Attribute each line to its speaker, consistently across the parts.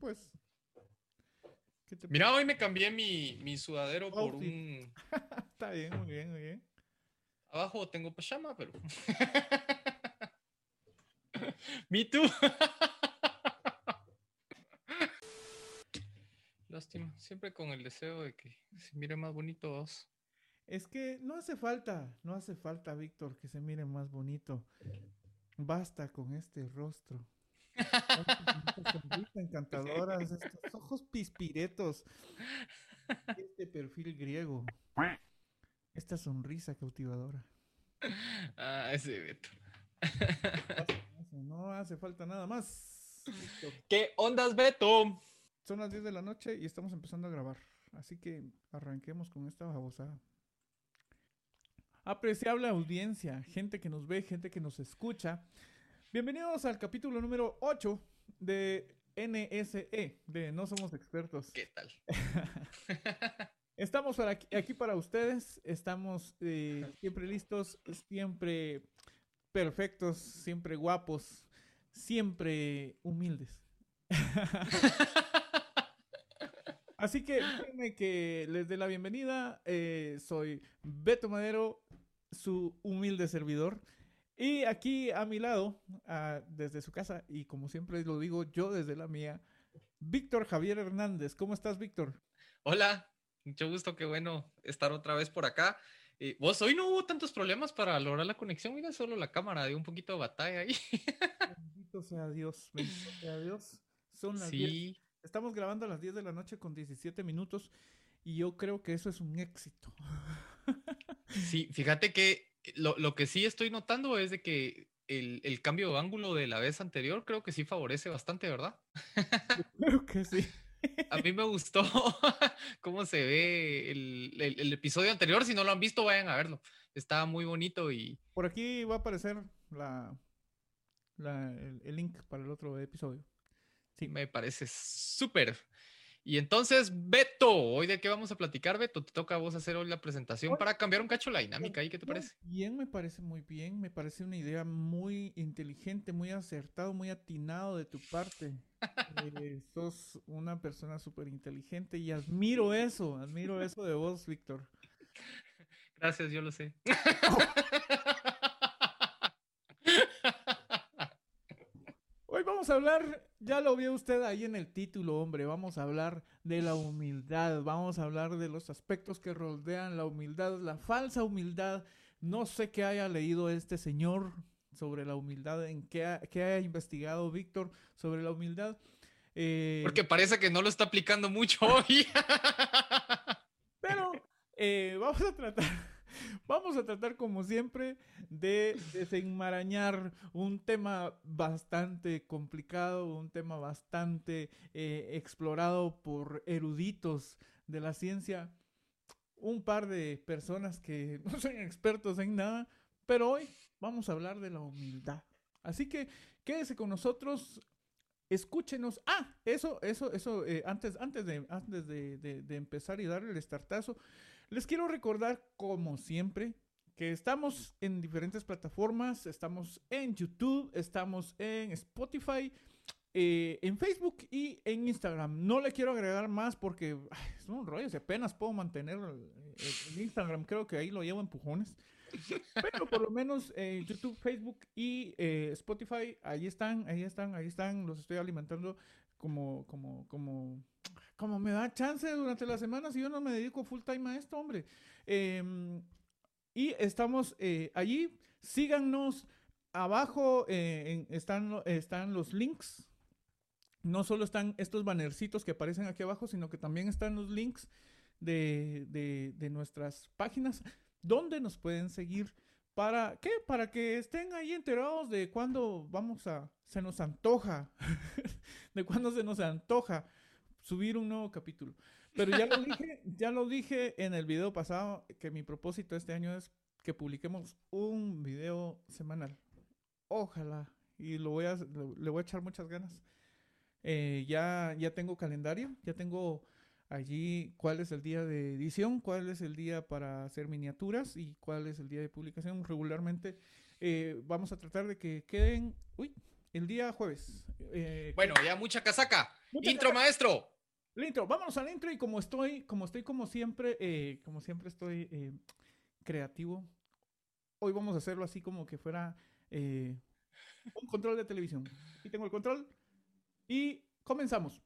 Speaker 1: pues.
Speaker 2: Mira, hoy me cambié mi, mi sudadero por un.
Speaker 1: Está bien, muy bien, muy bien.
Speaker 2: Abajo tengo pijama, pero. Me too. Lástima, siempre con el deseo de que se mire más bonito vos.
Speaker 1: Es que no hace falta, no hace falta, Víctor, que se mire más bonito. Basta con este rostro. encantadoras, estos ojos pispiretos, este perfil griego, esta sonrisa cautivadora.
Speaker 2: Ah, ese Beto.
Speaker 1: No hace falta nada más.
Speaker 2: ¿Qué ondas, Beto?
Speaker 1: Son las 10 de la noche y estamos empezando a grabar. Así que arranquemos con esta babosada. Apreciable audiencia, gente que nos ve, gente que nos escucha. Bienvenidos al capítulo número 8 de NSE, de No Somos Expertos.
Speaker 2: ¿Qué tal?
Speaker 1: Estamos aquí, para ustedes, estamos eh, siempre listos, siempre perfectos, siempre guapos, siempre humildes. Así que déjenme que les dé la bienvenida. Eh, soy Beto Madero, su humilde servidor. Y aquí a mi lado, desde su casa, y como siempre lo digo yo desde la mía, Víctor Javier Hernández. ¿Cómo estás, Víctor?
Speaker 2: Hola, mucho gusto, qué bueno estar otra vez por acá. vos, hoy no hubo tantos problemas para lograr la conexión, mira, solo la cámara dio un poquito de batalla ahí.
Speaker 1: Bendito sea Dios, bendito sea Dios. Son las sí. Estamos grabando a las 10 de la noche con 17 minutos y yo creo que eso es un éxito.
Speaker 2: Sí, fíjate que lo, lo, que sí estoy notando es de que el, el, cambio de ángulo de la vez anterior creo que sí favorece bastante, ¿verdad?
Speaker 1: creo que sí.
Speaker 2: A mí me gustó cómo se ve el, el, episodio anterior. Si no lo han visto, vayan a verlo. Está muy bonito y...
Speaker 1: Por aquí va a aparecer la, la el, link para el otro episodio.
Speaker 2: Sí, me parece súper. Y entonces, Beto, hoy de qué vamos a platicar, Beto, te toca a vos hacer hoy la presentación para cambiar un cacho la dinámica. ¿Y qué te parece?
Speaker 1: Bien, me parece muy bien, me parece una idea muy inteligente, muy acertado, muy atinado de tu parte. Eh, sos una persona súper inteligente y admiro eso, admiro eso de vos, Víctor.
Speaker 2: Gracias, yo lo sé.
Speaker 1: Hoy vamos a hablar, ya lo vio usted ahí en el título, hombre, vamos a hablar de la humildad, vamos a hablar de los aspectos que rodean la humildad, la falsa humildad. No sé qué haya leído este señor sobre la humildad, en qué, haya investigado Víctor sobre la humildad.
Speaker 2: Eh, Porque parece que no lo está aplicando mucho hoy.
Speaker 1: Pero eh, vamos a tratar Vamos a tratar, como siempre, de desenmarañar un tema bastante complicado, un tema bastante eh, explorado por eruditos de la ciencia. Un par de personas que no son expertos en nada, pero hoy vamos a hablar de la humildad. Así que quédese con nosotros, escúchenos. Ah, eso, eso, eso, eh, antes, antes, de, antes de, empezar y darle el startazo, les quiero recordar, como siempre, que estamos en diferentes plataformas. Estamos en YouTube, estamos en Spotify, eh, en Facebook y en Instagram. No le quiero agregar más porque es un rollo, si apenas puedo mantener el, Instagram, creo que ahí lo llevo empujones. Pero por lo menos eh, YouTube, Facebook y eh, Spotify, ahí están, ahí están, ahí están, los estoy alimentando como, como, como como me da chance durante las semanas y yo no me dedico full time a esto, hombre. Em, y estamos eh, allí. Síganos. Abajo eh, están, están los links. No solo están estos bannercitos que aparecen aquí abajo, sino que también están los links de, de nuestras páginas donde nos pueden seguir. ¿Para qué? Para que estén ahí enterados de cuándo vamos a... Se nos antoja. de cuándo se nos antoja subir un nuevo capítulo. Pero ya lo dije, ya lo dije en el video pasado que mi propósito este año es que publiquemos un video semanal. Ojalá. Y lo voy a, le voy a echar muchas ganas. Eh, ya, ya tengo calendario, ya tengo allí cuál es el día de edición, cuál es el día para hacer miniaturas y cuál es el día de publicación. Regularmente eh, vamos a tratar de que queden, uy, el día jueves. Eh,
Speaker 2: bueno, ya mucha casaca. Intro, maestro.
Speaker 1: El intro, vámonos al intro y como estoy, como estoy como siempre, eh, como siempre estoy eh, creativo, hoy vamos a hacerlo así como que fuera un control de televisión. Aquí tengo el control y comenzamos.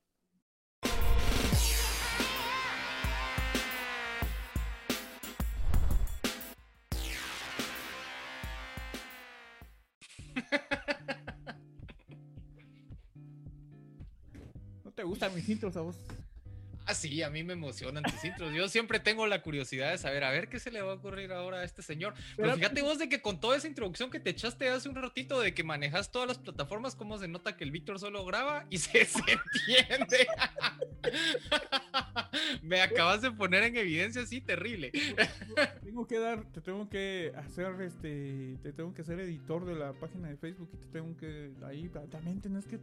Speaker 1: Mis intros a vos?
Speaker 2: Ah, sí, a mí me emocionan tus intros. Yo siempre tengo la curiosidad de saber, a ver qué se le va a ocurrir ahora a este señor. Pero fíjate vos de que con toda esa introducción que te echaste hace un ratito de que manejas todas las plataformas, cómo se nota que el Víctor solo graba y se, se entiende. me acabas de poner en evidencia así terrible.
Speaker 1: tengo que dar, te tengo que hacer este, te tengo que hacer editor de la página de Facebook y te tengo que ahí también tienes que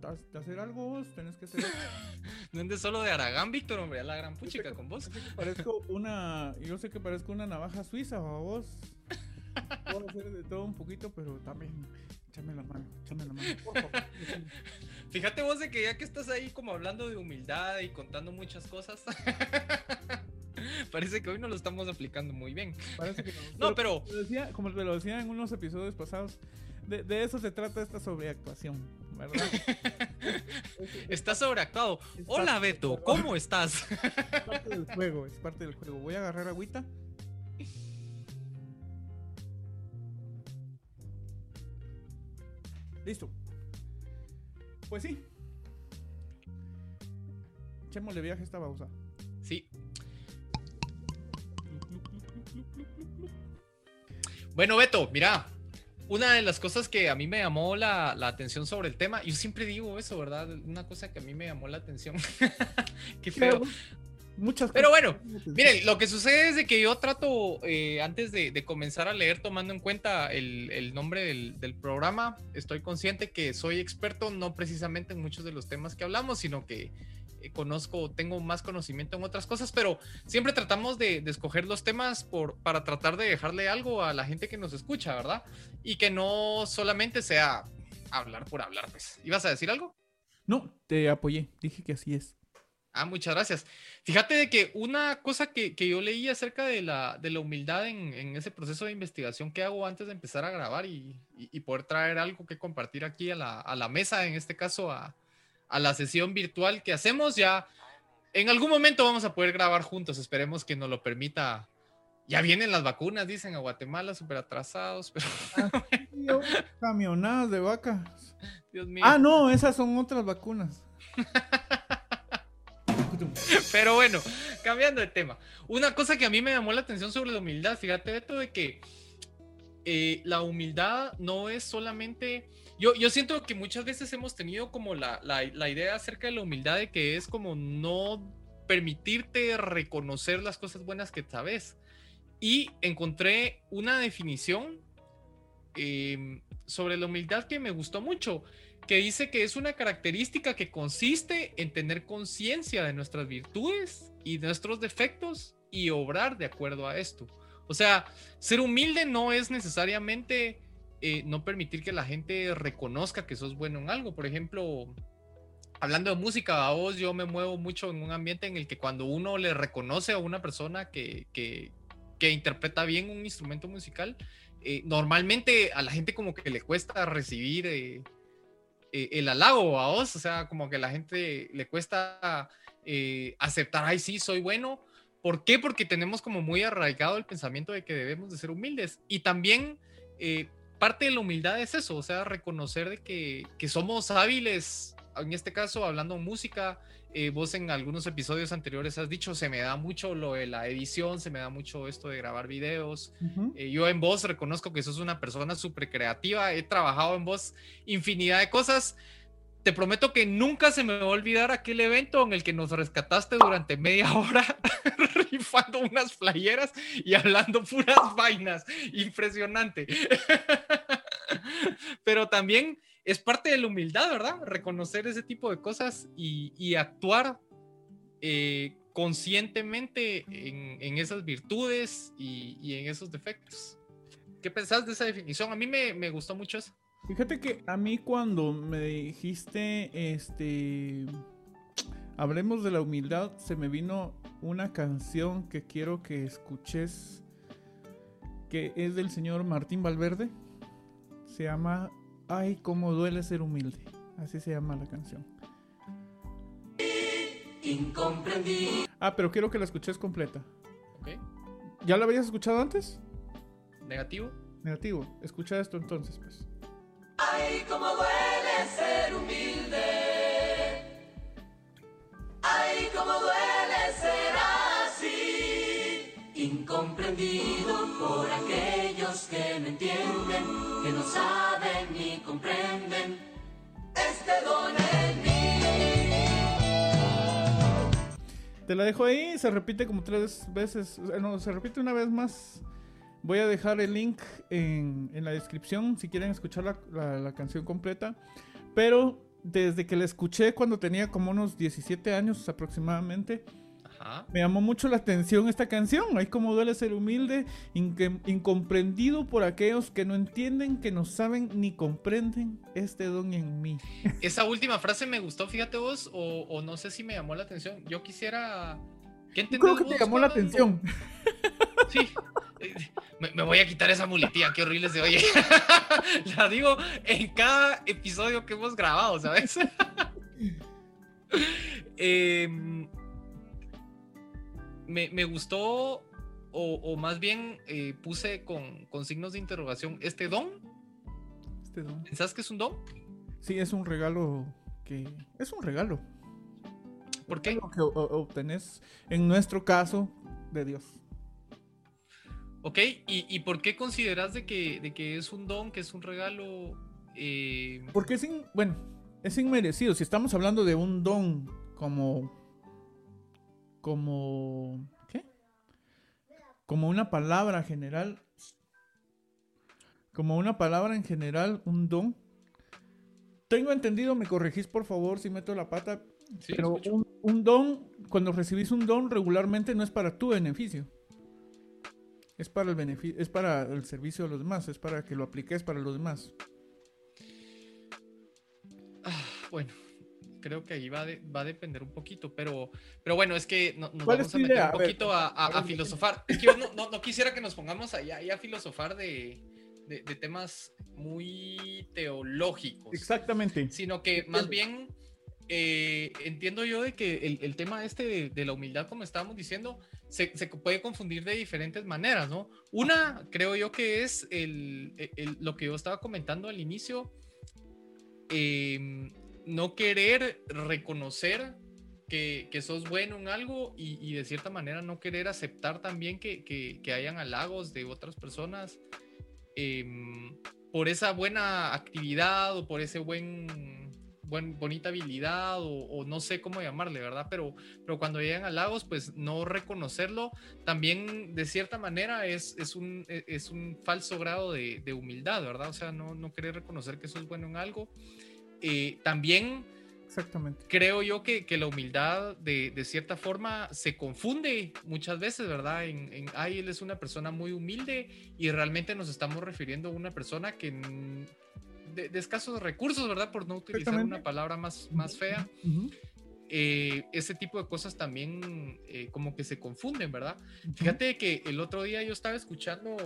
Speaker 1: de hacer algo vos, tenés que hacer.
Speaker 2: no andes solo de Aragán, Víctor, hombre, a la gran puchica con vos.
Speaker 1: Parezco una, yo sé que parezco una navaja suiza o vos. Puedo hacer de todo un poquito, pero también échame la mano, échame la mano, por favor.
Speaker 2: Fíjate vos de que ya que estás ahí como hablando de humildad y contando muchas cosas. Parece que hoy no lo estamos aplicando muy bien.
Speaker 1: Parece que no. no, pero. Como te, lo decía, en unos episodios pasados, de, de, eso se trata esta sobreactuación. ¿Verdad?
Speaker 2: Está sobreactuado. Hola Beto, ¿cómo estás?
Speaker 1: Es parte del juego, es parte del juego. Voy a agarrar agüita. Listo. Pues sí. Echémosle viaje a esta pausa.
Speaker 2: Sí. Bueno, Beto, mira, una de las cosas que a mí me llamó la, atención sobre el tema, yo siempre digo eso, ¿verdad? Una cosa que a mí me llamó la atención. Qué feo.
Speaker 1: Muchas
Speaker 2: Pero bueno, miren, lo que sucede es de que yo trato, eh, antes de, comenzar a leer, tomando en cuenta el, nombre del, del, programa, estoy consciente que soy experto no precisamente en muchos de los temas que hablamos, sino que eh, conozco, tengo más conocimiento en otras cosas, pero siempre tratamos de, escoger los temas por, para tratar de dejarle algo a la gente que nos escucha, ¿verdad? Y que no solamente sea hablar por hablar, pues. ¿Ibas a decir algo?
Speaker 1: No, te apoyé, dije que así es.
Speaker 2: Ah, muchas gracias. Fíjate de que una cosa que, yo leí acerca de la, de la humildad en, ese proceso de investigación que hago antes de empezar a grabar y, poder traer algo que compartir aquí a la, a la mesa, en este caso a, a la sesión virtual que hacemos. Ya en algún momento vamos a poder grabar juntos, esperemos que nos lo permita. Ya vienen las vacunas, dicen a Guatemala, súper atrasados, pero...
Speaker 1: camionadas de vacas. Dios mío. Ah, no, esas son otras vacunas.
Speaker 2: Pero bueno, cambiando de tema. Una cosa que a mí me llamó la atención sobre la humildad, fíjate, esto de que eh, la humildad no es solamente yo, yo siento que muchas veces hemos tenido como la, la, idea acerca de la humildad de que es como no permitirte reconocer las cosas buenas que sabes. Y encontré una definición em, sobre la humildad que me gustó mucho, que dice que es una característica que consiste en tener conciencia de nuestras virtudes y nuestros defectos y obrar de acuerdo a esto. O sea, ser humilde no es necesariamente eh, no permitir que la gente reconozca que sos bueno en algo. Por ejemplo, hablando de música, a vos yo me muevo mucho en un ambiente en el que cuando uno le reconoce a una persona que, que, interpreta bien un instrumento musical, eh, normalmente a la gente como que le cuesta recibir eh, el halago a vos, o sea, como que a la gente le cuesta aceptar, ay, sí, soy bueno. ¿Por qué? Porque tenemos como muy arraigado el pensamiento de que debemos de ser humildes. Y también parte de la humildad es eso, o sea, reconocer de que, que somos hábiles, en este caso hablando música, eh, vos en algunos episodios anteriores has dicho, se me da mucho lo de la edición, se me da mucho esto de grabar videos. Eh, yo en voz reconozco que sos una persona súper creativa, he trabajado en voz infinidad de cosas. Te prometo que nunca se me va a olvidar aquel evento en el que nos rescataste durante media hora rifando unas playeras y hablando puras vainas. Impresionante. Pero también es parte de la humildad, ¿verdad? Reconocer ese tipo de cosas y, actuar eh, conscientemente en, esas virtudes y, en esos defectos. ¿Qué pensás de esa definición? A mí me, gustó mucho eso.
Speaker 1: Fíjate que a mí cuando me dijiste, este, hablemos de la humildad, se me vino una canción que quiero que escuches, que es del señor Martín Valverde. Se llama Ay, cómo duele ser humilde. Así se llama la canción. Ah, pero quiero que la escuches completa.
Speaker 2: Ok.
Speaker 1: ¿Ya la habías escuchado antes?
Speaker 2: Negativo.
Speaker 1: Negativo. Escucha esto entonces, pues.
Speaker 3: Ay, cómo duele ser humilde. Ay, cómo duele ser así. Incomprendido por aquellos que no entienden, que no saben ni comprenden este don en mí.
Speaker 1: Te la dejo ahí, se repite como tres veces. No, se repite una vez más. Voy a dejar el link en, en la descripción si quieren escuchar la, la- la canción completa. Pero desde que la escuché cuando tenía como unos 17 años aproximadamente,
Speaker 2: Ajá.
Speaker 1: me llamó mucho la atención esta canción. Ay, como duele ser humilde, incomprendido por aquellos que no entienden, que no saben ni comprenden este don en mí.
Speaker 2: Esa última frase me gustó, fíjate vos, o, o no sé si me llamó la atención. Yo quisiera. ¿Qué
Speaker 1: creo que te llamó la atención.
Speaker 2: Sí. Me, me voy a quitar esa muletilla, qué horrible se oye. La digo en cada episodio que hemos grabado, ¿sabes? Em, me, me gustó, o, o más bien eh, puse con, con signos de interrogación, ¿este don?
Speaker 1: Este don.
Speaker 2: ¿Pensás que es un don?
Speaker 1: Sí, es un regalo que... Es un regalo.
Speaker 2: ¿Por qué?
Speaker 1: Algo que obtenés, en nuestro caso, de Dios.
Speaker 2: Ok, ¿y, y por qué consideras de que, de que es un don, que es un regalo? Eh,
Speaker 1: Porque es, in- bueno, es inmerecido. Si estamos hablando de un don como... Como... ¿Qué? Como una palabra general. Como una palabra en general, un don. Tengo entendido, me corregís por favor si meto la pata,
Speaker 2: sí,
Speaker 1: pero un, un don, cuando recibís un don regularmente no es para tu beneficio. Es para el beneficio, es para el servicio de los demás, es para que lo apliques para los demás.
Speaker 2: Ah, bueno, creo que ahí va, de- va a depender un poquito, pero, pero bueno, es que no- nos
Speaker 1: ¿Cuál
Speaker 2: vamos a meter
Speaker 1: idea?
Speaker 2: un poquito a, a-
Speaker 1: a ver,
Speaker 2: a filosofar. Es que yo no, no- no quisiera que nos pongamos allá, ahí a filosofar de, de- de temas muy teológicos,
Speaker 1: Exactamente.
Speaker 2: sino que más bien eh, entiendo yo de que el, el tema este de, de la humildad, como estábamos diciendo, se, se puede confundir de diferentes maneras, ¿no? Una, creo yo que es el, el- lo que yo estaba comentando al inicio, eh, no querer reconocer que, que sos bueno en algo y, y de cierta manera no querer aceptar también que, que- que hayan halagos de otras personas em, por esa buena actividad o por ese buen, buen bonita habilidad o, o no sé cómo llamarle, ¿verdad? Pero, pero cuando llegan halagos, pues no reconocerlo también de cierta manera es, es, un, e- es un falso grado de, de humildad, ¿verdad? O sea, no, no querer reconocer que sos bueno en algo. Eh, también
Speaker 1: Exactamente.
Speaker 2: creo yo que, que la humildad de, de cierta forma se confunde muchas veces, ¿verdad? En, en, ay, él es una persona muy humilde y realmente nos estamos refiriendo a una persona que de, de escasos recursos, ¿verdad? Por no utilizar una palabra más, más fea.
Speaker 1: Ujú.
Speaker 2: Eh, ese tipo de cosas también eh, como que se confunden, ¿verdad? Fíjate que el otro día yo estaba escuchando,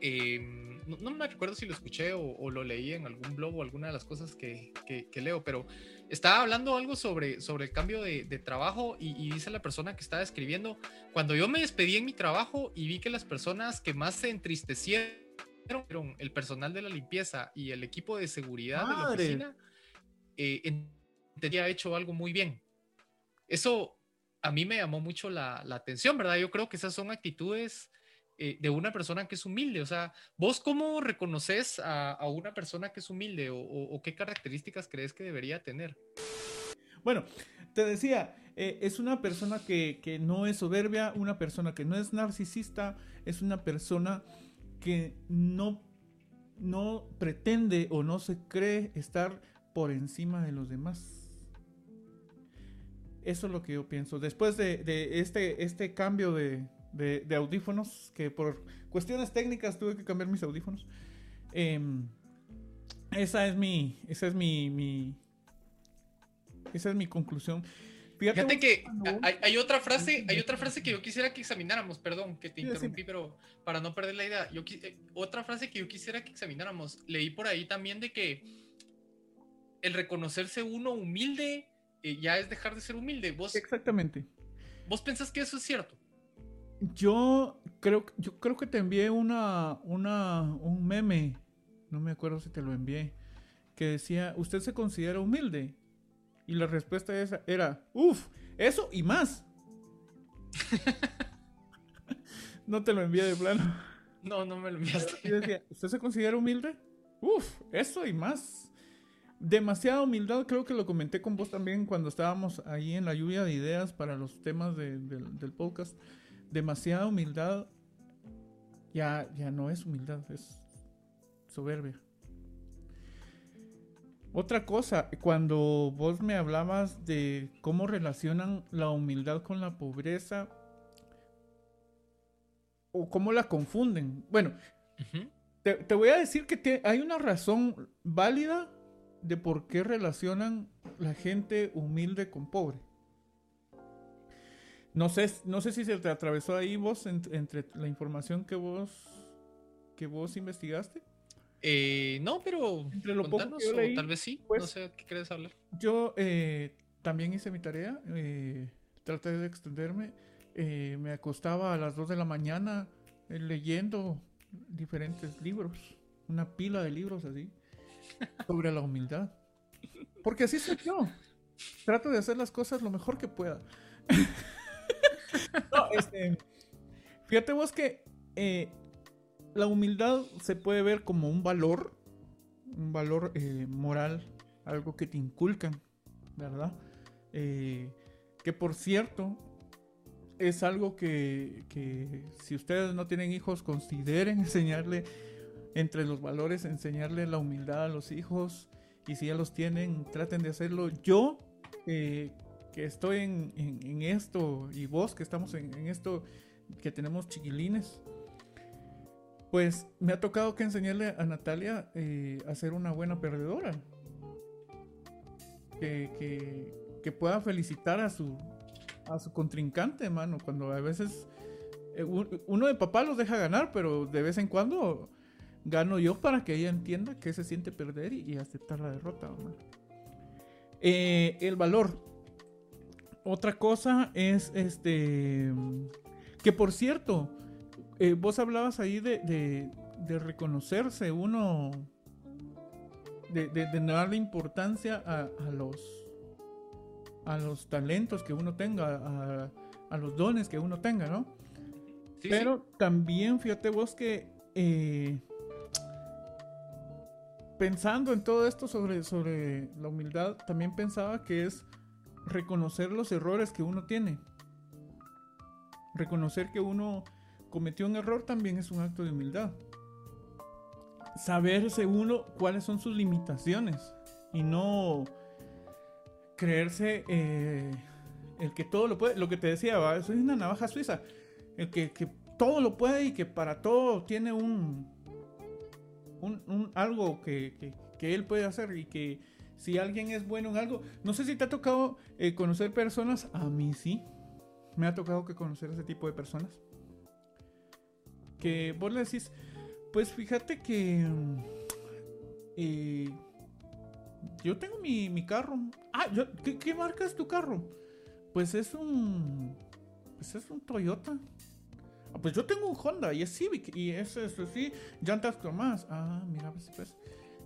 Speaker 2: eh, no, no me recuerdo si lo escuché o, o lo leí en algún blog o alguna de las cosas que, que- que leo, pero estaba hablando algo sobre, sobre el cambio de, de trabajo y, y dice la persona que estaba escribiendo, cuando yo me despedí en mi trabajo y vi que las personas que más se entristecieron fueron el personal de la limpieza y el equipo de seguridad de la oficina, eh, hecho algo muy bien. Eso a mí me llamó mucho la, la atención, ¿verdad? Yo creo que esas son actitudes eh, de una persona que es humilde. O sea, ¿vos cómo reconoces a, a una persona que es humilde o, o- o qué características crees que debería tener?
Speaker 1: Bueno, te decía, eh, es una persona que, que no es soberbia, una persona que no es narcisista, es una persona que no, no pretende o no se cree estar por encima de los demás. Eso es lo que yo pienso. Después de, de este, este cambio de, de- audífonos, que por cuestiones técnicas tuve que cambiar mis audífonos, em, esa es mi, esa es mi, esa es mi conclusión.
Speaker 2: Fíjate, que hay, otra frase, hay otra frase que yo quisiera que examináramos, perdón que te interrumpí, pero para no perder la idea, yo, eh, otra frase que yo quisiera que examináramos, leí por ahí también de que el reconocerse uno humilde eh, ya es dejar de ser humilde. ¿Vos,
Speaker 1: Exactamente.
Speaker 2: ¿Vos pensás que eso es cierto?
Speaker 1: Yo creo, yo creo que te envié una, una, un meme, no me acuerdo si te lo envié, que decía, ¿usted se considera humilde? Y la respuesta esa era, uff, eso y más. no te lo envié de plano.
Speaker 2: No, no me lo enviaste.
Speaker 1: Y decía, ¿usted se considera humilde? Uff, eso y más. Demasiada humildad, creo que lo comenté con vos también cuando estábamos ahí en la lluvia de ideas para los temas del podcast. Demasiada humildad ya, ya no es humildad, es soberbia. Otra cosa, cuando vos me hablabas de cómo relacionan la humildad con la pobreza o cómo la confunden. Bueno, te, voy a decir que hay una razón válida de por qué relacionan la gente humilde con pobre. No sé, no sé si se te atravesó ahí vos entre la información que vos que vos investigaste.
Speaker 2: Eh, no, pero Entre lo poco tal vez sí. Pues, no sé qué quieres hablar.
Speaker 1: Yo eh, también hice mi tarea. Eh, traté de extenderme. Eh, me acostaba a las 2 de la mañana leyendo diferentes libros. Una pila de libros así. Sobre la humildad. Porque así soy yo. Trato de hacer las cosas lo mejor que pueda. no, este, fíjate vos que la humildad se puede ver como un valor, un valor eh, moral, algo que te inculcan, ¿verdad? Eh, que por cierto, es algo que, si ustedes no tienen hijos, consideren enseñarle entre los valores, enseñarle la humildad a los hijos. Y si ya los tienen, traten de hacerlo. Yo, eh, que estoy en, esto, y vos que estamos en, en esto, que tenemos chiquilines, pues me ha tocado que enseñarle a Natalia eh, a ser una buena perdedora. Que, pueda felicitar a su, a su contrincante, hermano. Cuando a veces eh, uno de papá los deja ganar, pero de vez en cuando gano yo para que ella entienda que se siente perder y, aceptar la derrota, eh, el valor. Otra cosa es este. Que por cierto, eh, vos hablabas ahí de, reconocerse uno, de, darle importancia a, los, a los talentos que uno tenga, a, los dones que uno tenga, ¿no? Pero también fíjate vos que eh, pensando en todo esto sobre, sobre la humildad, también pensaba que es reconocer los errores que uno tiene. Reconocer que uno cometió un error también es un acto de humildad. Saberse uno cuáles son sus limitaciones y no creerse eh, el que todo lo puede. Lo que te decía, ¿va? es una navaja suiza. El que, todo lo puede y que para todo tiene un, un, algo que, él puede hacer y que si alguien es bueno en algo, no sé si te ha tocado eh, conocer personas, a mí sí, me ha tocado que conocer ese tipo de personas que vos le decís, pues fíjate que eh, yo tengo mi, carro. Ah, ¿qué, marca es tu carro? Pues es un, pues es un Toyota. Ah, pues yo tengo un Honda y es Civic y es eso sí, llantas más. Ah, mira, pues, pues.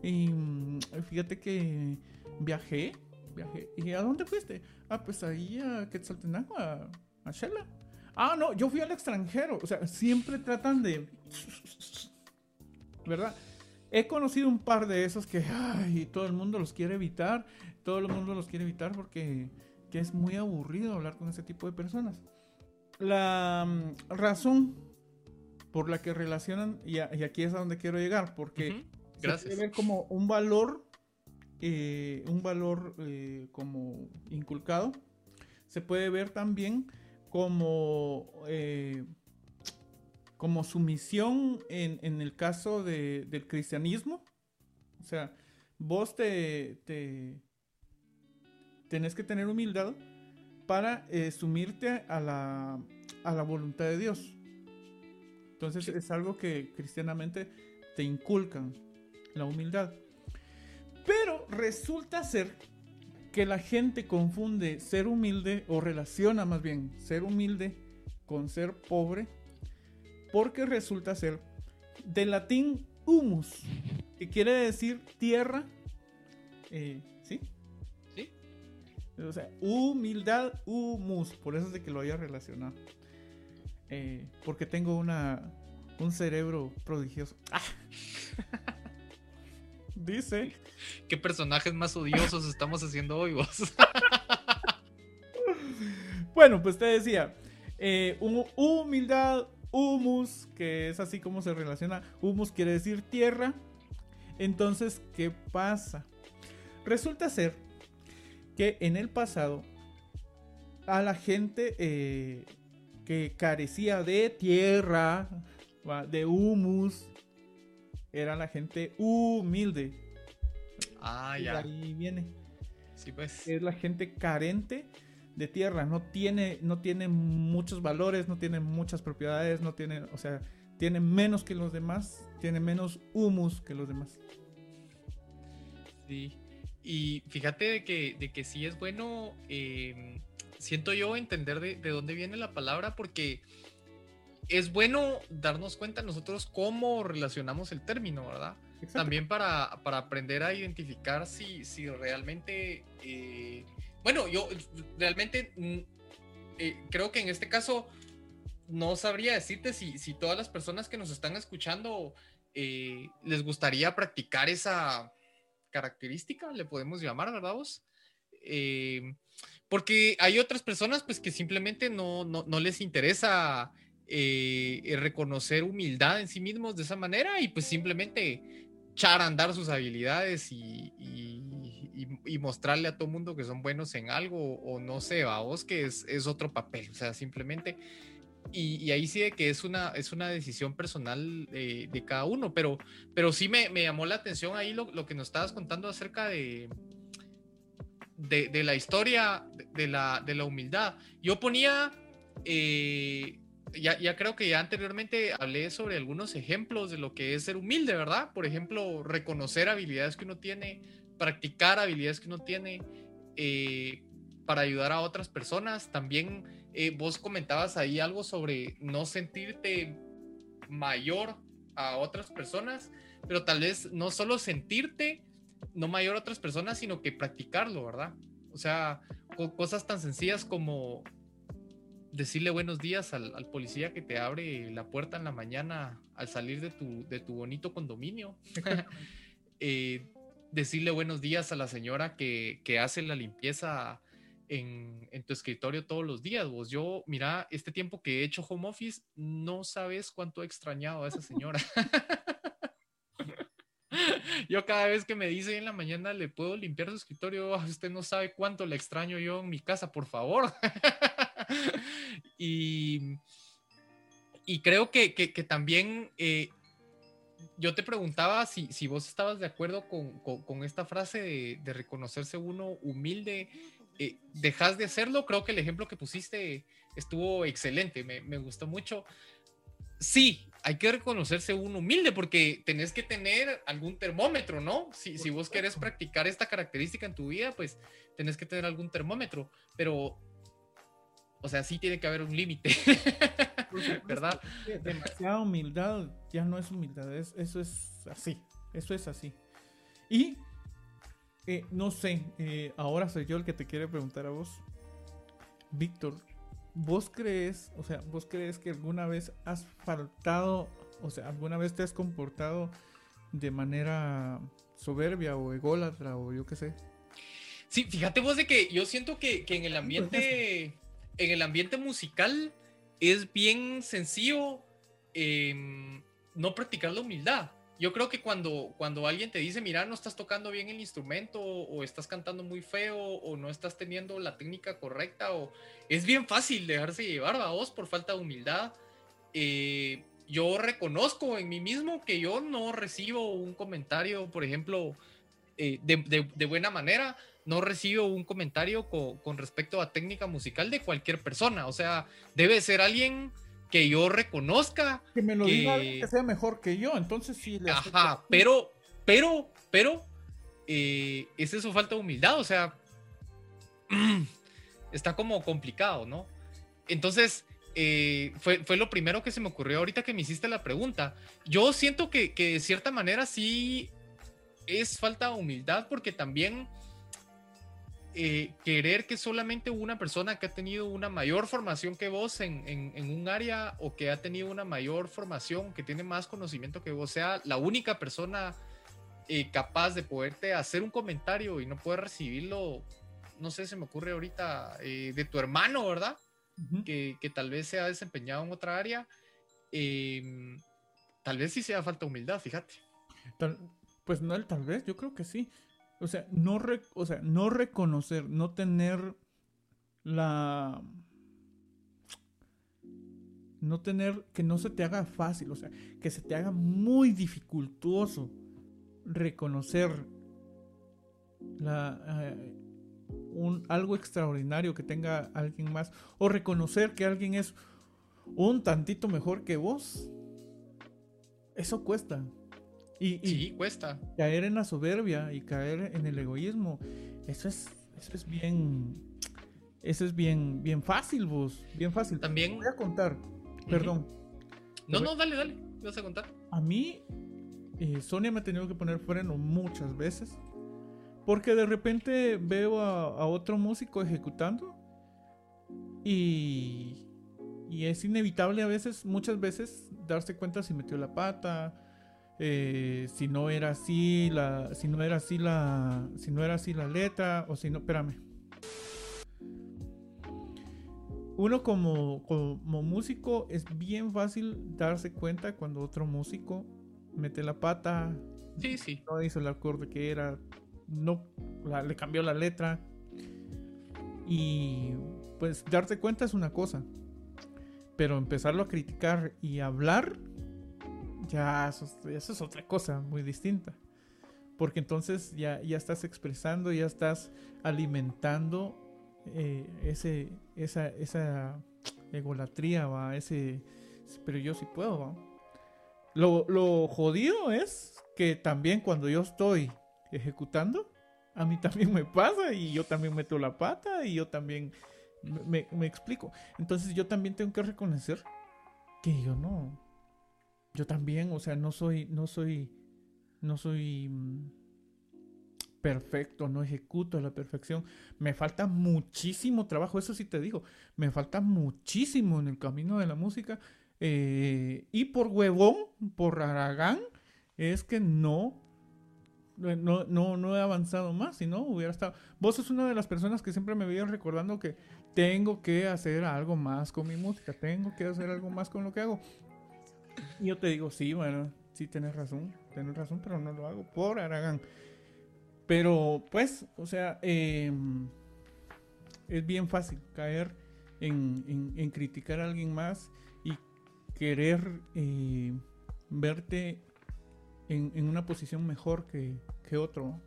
Speaker 1: Y mm, fíjate que viajé, viajé. ¿Y a dónde fuiste? Ah, pues ahí a Quetzaltenango, a, a Shela. Ah, no, yo fui al extranjero. O sea, siempre tratan de. ¿Verdad? He conocido un par de esos que ay, todo el mundo los quiere evitar. Todo el mundo los quiere evitar porque es muy aburrido hablar con ese tipo de personas. La mm, razón por la que relacionan, y, aquí es a donde quiero llegar, porque
Speaker 2: se puede
Speaker 1: ver como un valor, eh, un valor eh, como inculcado. Se puede ver también como, eh, como sumisión en, en el caso de, del cristianismo. O sea, vos te, te tenés que tener humildad para eh, sumirte a la, a la voluntad de Dios. Entonces es algo que cristianamente te inculcan, la humildad. Pero resulta ser que la gente confunde ser humilde o relaciona más bien ser humilde con ser pobre porque resulta ser del latín humus, que quiere decir tierra, eh, ¿sí?
Speaker 2: Sí.
Speaker 1: O sea, humildad, humus, por eso es de que lo haya relacionado. Eh, porque tengo una, un cerebro prodigioso. Ah. Dice.
Speaker 2: ¿Qué personajes más odiosos estamos haciendo hoy vos?
Speaker 1: bueno, pues te decía, eh, humildad, humus, que es así como se relaciona. Humus quiere decir tierra. Entonces, ¿qué pasa? Resulta ser que en el pasado a la gente eh, que carecía de tierra, de humus, era la gente humilde.
Speaker 2: Ah, ya.
Speaker 1: ahí viene.
Speaker 2: Sí, pues.
Speaker 1: Es la gente carente de tierra, no tiene, no tiene muchos valores, no tiene muchas propiedades, no tiene, o sea, tiene menos que los demás, tiene menos humus que los demás.
Speaker 2: Sí. Y fíjate de que, de que sí es bueno, em, siento yo entender de, de dónde viene la palabra, porque es bueno darnos cuenta nosotros cómo relacionamos el término, ¿verdad? También para, aprender a identificar si, si realmente, eh, bueno, yo realmente mm, eh, creo que en este caso no sabría decirte si, si todas las personas que nos están escuchando eh, les gustaría practicar esa característica, le podemos llamar, ¿verdad vos? porque hay otras personas pues que simplemente no, no, no les interesa eh, eh, reconocer humildad en sí mismos de esa manera y pues simplemente echar a andar sus habilidades y, mostrarle a todo mundo que son buenos en algo o no sé, a vos que es, es, otro papel, o sea, simplemente... Y, ahí sí de que es una, es una decisión personal de cada uno, pero, pero sí me, me llamó la atención ahí lo, lo, que nos estabas contando acerca de, de, de la historia de la, de la humildad. Yo ponía eh, ya, creo que ya anteriormente hablé sobre algunos ejemplos de lo que es ser humilde, ¿verdad? Por ejemplo, reconocer habilidades que uno tiene, practicar habilidades que uno tiene eh, para ayudar a otras personas. También eh, vos comentabas ahí algo sobre no sentirte mayor a otras personas, pero tal vez no solo sentirte no mayor a otras personas, sino que practicarlo, ¿verdad? O sea, cosas tan sencillas como decirle buenos días al, policía que te abre la puerta en la mañana al salir de tu, de tu bonito condominio. Eh, decirle buenos días a la señora que, hace la limpieza en, tu escritorio todos los días. Vos, yo, mira, este tiempo que he hecho home office, no sabes cuánto he extrañado a esa señora. yo cada vez que me dice en la mañana le puedo limpiar su escritorio, usted no sabe cuánto le extraño yo en mi casa, por favor. Y, y creo que, también eh, yo te preguntaba si, si, vos estabas de acuerdo con, esta frase de, reconocerse uno humilde. Eh, ¿Dejas de hacerlo? Creo que el ejemplo que pusiste estuvo excelente, me, gustó mucho. Sí, hay que reconocerse uno humilde porque tenés que tener algún termómetro, ¿no? Si, si vos querés practicar esta característica en tu vida, pues tenés que tener algún termómetro, pero o sea, sí tiene que haber un límite, ¿verdad?
Speaker 1: Demasiada humildad ya no es humildad, eso es así, eso es así. Y, eh, no sé, eh, ahora soy yo el que te quiere preguntar a vos, Víctor, ¿vos crees, o sea, vos crees que alguna vez has faltado, o sea, alguna vez te has comportado de manera soberbia o ególatra o yo qué sé?
Speaker 2: Sí, fíjate vos de que yo siento que, que en el ambiente en el ambiente musical es bien sencillo em, no practicar la humildad. Yo creo que cuando, cuando alguien te dice, mira, no estás tocando bien el instrumento o, estás cantando muy feo o no estás teniendo la técnica correcta o es bien fácil dejarse llevar a vos por falta de humildad. Eh, yo reconozco en mí mismo que yo no recibo un comentario, por ejemplo, eh, de, buena manera, no recibo un comentario con, respecto a técnica musical de cualquier persona. O sea, debe ser alguien que yo reconozca.
Speaker 1: Que me lo diga que sea mejor que yo, entonces sí.
Speaker 2: Le Ajá, pero, pero, pero, eh, es eso falta de humildad, o sea, está como complicado, ¿no? Entonces, eh, fue, fue, lo primero que se me ocurrió ahorita que me hiciste la pregunta. Yo siento que, que de cierta manera sí es falta de humildad porque también eh, querer que solamente una persona que ha tenido una mayor formación que vos en, en, un área o que ha tenido una mayor formación, que tiene más conocimiento que vos, sea la única persona eh, capaz de poderte hacer un comentario y no poder recibirlo, no sé, se me ocurre ahorita, de tu hermano, ¿verdad? que, tal vez se ha desempeñado en otra área, em, tal vez sí sea falta humildad, fíjate.
Speaker 1: pues no, tal vez, yo creo que sí. O sea, no, o sea, no reconocer, no tener la... No tener, que no se te haga fácil, o sea, que se te haga muy dificultuoso reconocer la, eh, un, algo extraordinario que tenga alguien más o reconocer que alguien es un tantito mejor que vos. Eso cuesta. Y,
Speaker 2: sí, cuesta.
Speaker 1: Caer en la soberbia y caer en el egoísmo, eso es, eso es bien, eso es bien, bien fácil, vos, bien fácil.
Speaker 2: También
Speaker 1: voy a contar, perdón.
Speaker 2: No, no, dale, dale, vas a contar.
Speaker 1: A mí, eh, Sonia me ha tenido que poner freno muchas veces porque de repente veo a, otro músico ejecutando y, y, es inevitable a veces, muchas veces, darse cuenta si metió la pata, eh, si no era así la, si no era así la, si no era así la letra o si no, espérame. Uno como, como músico es bien fácil darse cuenta cuando otro músico mete la pata,
Speaker 2: Sí, sí.
Speaker 1: No hizo el acorde que era, no le cambió la letra. Y pues darte cuenta es una cosa. Pero empezarlo a criticar y hablar, ya eso, es otra cosa muy distinta. Porque entonces ya, ya estás expresando, ya estás alimentando eh, ese, esa, esa egolatría, ¿va? Ese, pero yo sí puedo, Lo, lo jodido es que también cuando yo estoy ejecutando, a mí también me pasa y yo también meto la pata y yo también me, explico. Entonces yo también tengo que reconocer que yo no, yo también, o sea, no soy, no soy, no soy mm, perfecto, no ejecuto a la perfección. Me falta muchísimo trabajo, eso sí te digo, me falta muchísimo en el camino de la música. Eh, y por huevón, por Aragán, es que no no, no, no he avanzado más, si no hubiera estado. Vos sos una de las personas que siempre me veían recordando que tengo que hacer algo más con mi música, tengo que hacer algo más con lo que hago. Yo te digo, sí, bueno, sí tienes razón, tienes razón, pero no lo hago por Aragán. Pero pues, o sea, em, es bien fácil caer en, en, criticar a alguien más y querer eh, verte en, una posición mejor que, otro.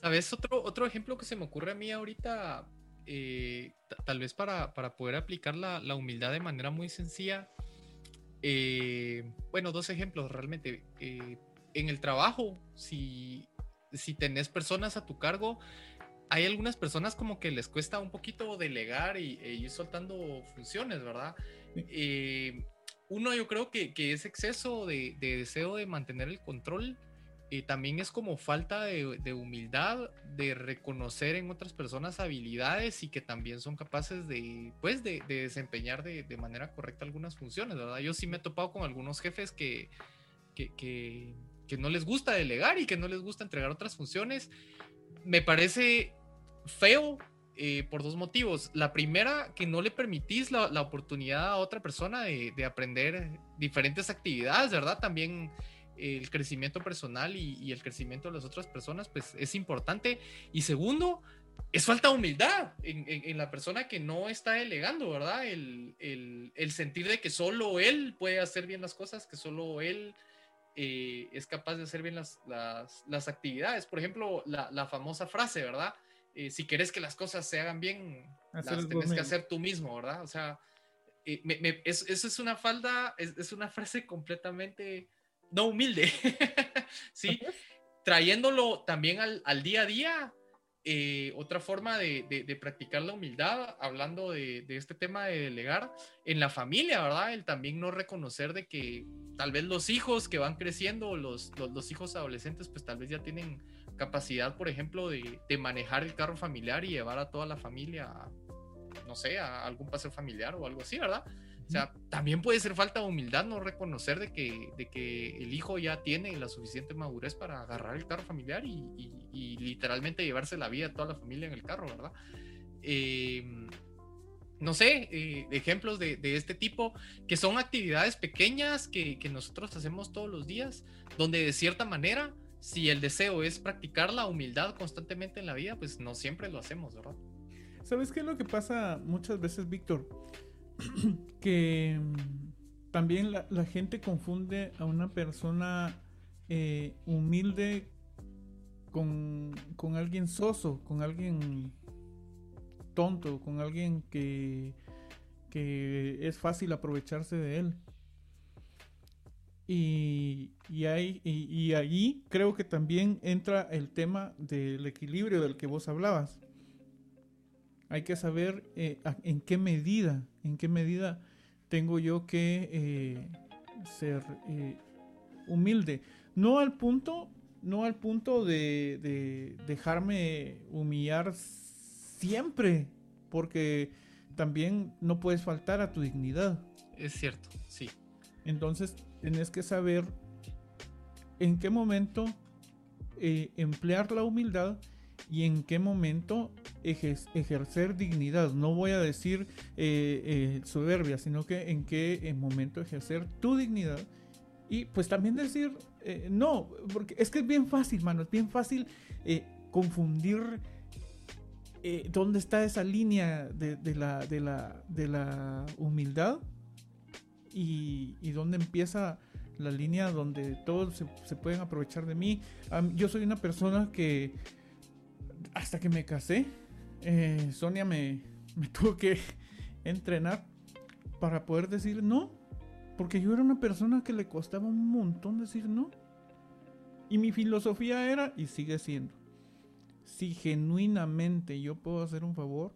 Speaker 2: ¿Sabes? Otro, otro ejemplo que se me ocurre a mí ahorita, eh, tal vez para, poder aplicar la, humildad de manera muy sencilla. Eh, bueno, dos ejemplos realmente. Eh, en el trabajo, si, si tenés personas a tu cargo, hay algunas personas como que les cuesta un poquito delegar y, e ir soltando funciones, ¿verdad? uno, yo creo que, que ese exceso de, deseo de mantener el control eh, también es como falta de, humildad, de reconocer en otras personas habilidades y que también son capaces de, pues, de, desempeñar de, manera correcta algunas funciones, ¿verdad? Yo sí me he topado con algunos jefes que, que, que, no les gusta delegar y que no les gusta entregar otras funciones. Me parece feo eh, por dos motivos. La primera, que no le permitís la, oportunidad a otra persona de, aprender diferentes actividades, ¿verdad? También el crecimiento personal y, el crecimiento de las otras personas, pues es importante. Y segundo, es falta de humildad en, la persona que no está delegando, ¿verdad? El, sentir de que solo él puede hacer bien las cosas, que solo él eh, es capaz de hacer bien las, las, las actividades. Por ejemplo, la, la famosa frase, ¿verdad? Eh, si quieres que las cosas se hagan bien, las tienes que hacer tú mismo, ¿verdad? O sea, eh, eso, es una falda, es, es, una frase completamente no humilde, ¿sí? Trayéndolo también al, al día a día, eh, otra forma de, de, practicar la humildad, hablando de, de, este tema de delegar en la familia, ¿verdad? El también no reconocer de que tal vez los hijos que van creciendo, los, los, los hijos adolescentes, pues tal vez ya tienen capacidad, por ejemplo, de, de, manejar el carro familiar y llevar a toda la familia, no sé, a algún paseo familiar o algo así, ¿verdad? O sea, también puede ser falta de humildad no reconocer de que, de que el hijo ya tiene la suficiente madurez para agarrar el carro familiar y, y, literalmente llevarse la vida a toda la familia en el carro, ¿verdad? Em, no sé, eh, ejemplos de, de, este tipo, que son actividades pequeñas que, que, nosotros hacemos todos los días, donde de cierta manera, si el deseo es practicar la humildad constantemente en la vida, pues no siempre lo hacemos, ¿verdad?
Speaker 1: ¿Sabes qué es lo que pasa muchas veces, Víctor? que mm, también la, gente confunde a una persona eh, humilde con, con, alguien soso, con alguien tonto, con alguien que, que es fácil aprovecharse de él. Y, y, y, creo que también entra el tema del equilibrio del que vos hablabas hay que saber eh, en qué medida, en qué medida tengo yo que eh, ser eh, humilde. No al punto, no al punto de, de, dejarme humillar siempre, porque también no puedes faltar a tu dignidad.
Speaker 2: Es cierto, sí.
Speaker 1: Entonces, tenés que saber en qué momento emplear la humildad y en qué momento ejercer dignidad. No voy a decir eh, eh, soberbia, sino que en qué momento ejercer tu dignidad. Y pues también decir eh, no, porque es que es bien fácil, mano, es bien fácil confundir dónde está esa línea de, la, de, la, de la humildad y, y dónde empieza la línea donde todos se, se pueden aprovechar de mí. yo soy una persona que hasta que me casé, eh, Sonia me, tuvo que entrenar para poder decir no. Porque yo era una persona que le costaba un montón decir no. Y mi filosofía era, y sigue siendo, si genuinamente yo puedo hacer un favor,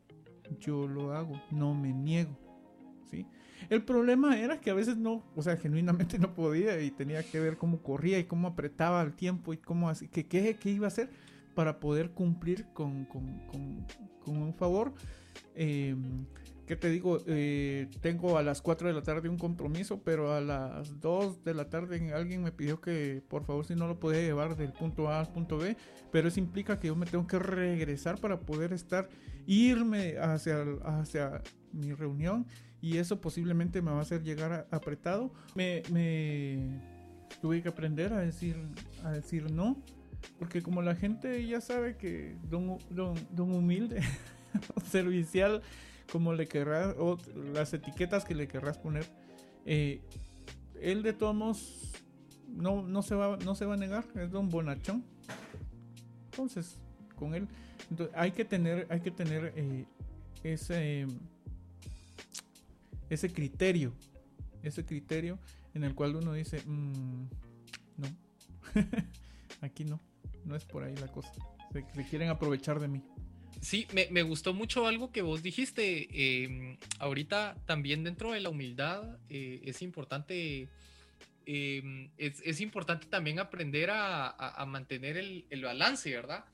Speaker 1: yo lo hago, no me niego. ¿sí? El problema era que a veces no, o sea, genuinamente no podía y tenía que ver cómo corría y cómo apretaba el tiempo y cómo así, que qué iba a hacer para poder cumplir con, un favor. Eh, ¿Qué te digo? Eh, tengo a las 4 de la tarde un compromiso, pero a las 2 de la tarde alguien me pidió que por favor si no lo podía llevar del punto A al punto B, pero eso implica que yo me tengo que regresar para poder estar, irme hacia, mi reunión y eso posiblemente me va a hacer llegar apretado. Me, tuve que aprender a decir no porque como la gente ya sabe que don, don, humilde, servicial, como le querrás, o las etiquetas que le querrás poner, eh, él de todos no, no, se va, no se va a negar, es don bonachón. Entonces, con él, hay que tener, hay que tener eh, ese, ese criterio, ese criterio en el cual uno dice, mm, no, aquí no no es por ahí la cosa. Se, quieren aprovechar de mí.
Speaker 2: Sí, me, me, gustó mucho algo que vos dijiste. Em, ahorita también dentro de la humildad eh, es importante. Em, es, es, importante también aprender a, a, mantener el, el, balance, ¿verdad?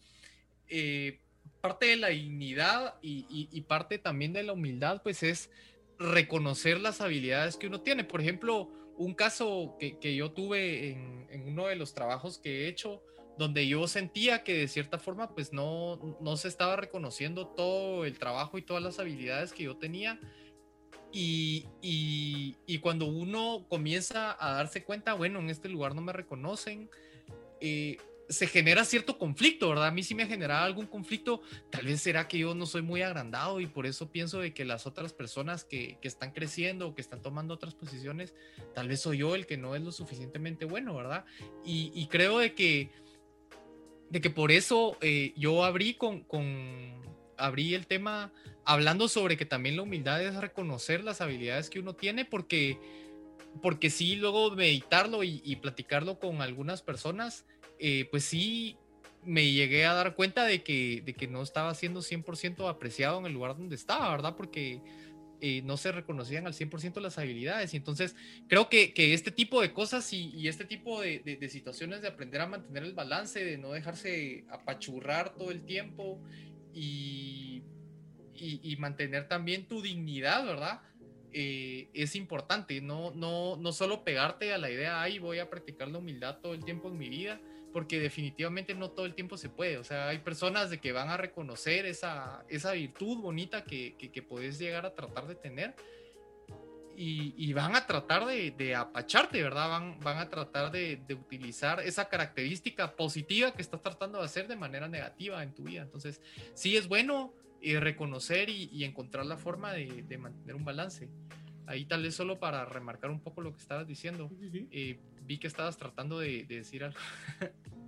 Speaker 2: Eh, parte de la dignidad y, y, parte también de la humildad, pues es reconocer las habilidades que uno tiene. Por ejemplo, un caso que, que yo tuve en, en, uno de los trabajos que he hecho, donde yo sentía que de cierta forma pues no, no se estaba reconociendo todo el trabajo y todas las habilidades que yo tenía. Y, y, cuando uno comienza a darse cuenta, bueno, en este lugar no me reconocen, eh, se genera cierto conflicto, ¿verdad? A mí sí me ha generado algún conflicto. Tal vez será que yo no soy muy agrandado y por eso pienso de que las otras personas que, que están creciendo o que están tomando otras posiciones, tal vez soy yo el que no es lo suficientemente bueno, ¿verdad? Y, y creo de que, de que por eso eh, yo abrí con, con, abrí el tema hablando sobre que también la humildad es reconocer las habilidades que uno tiene porque porque sí, luego meditarlo y, y platicarlo con algunas personas, eh, pues sí me llegué a dar cuenta de que, de que no estaba siendo 100% apreciado en el lugar donde estaba, ¿verdad? Porque eh, no se reconocían al 100% las habilidades. Y entonces creo que, que este tipo de cosas y, y este tipo de, de, de, situaciones de aprender a mantener el balance, de no dejarse apachurrar todo el tiempo y, y, y mantener también tu dignidad, ¿verdad? Eh, es importante, no, no, no solo pegarte a la idea, ay, voy a practicar la humildad todo el tiempo en mi vida, porque definitivamente no todo el tiempo se puede. O sea, hay personas de que van a reconocer esa, esa virtud bonita que, que, que puedes llegar a tratar de tener y, y van a tratar de, de, apacharte, ¿verdad? Van, van a tratar de, de, utilizar esa característica positiva que estás tratando de hacer de manera negativa en tu vida. Entonces, sí es bueno eh, reconocer y, y, encontrar la forma de, de, mantener un balance. Ahí tal vez solo para remarcar un poco lo que estabas diciendo. Sí, sí. Eh, vi que estabas tratando de, de decir algo.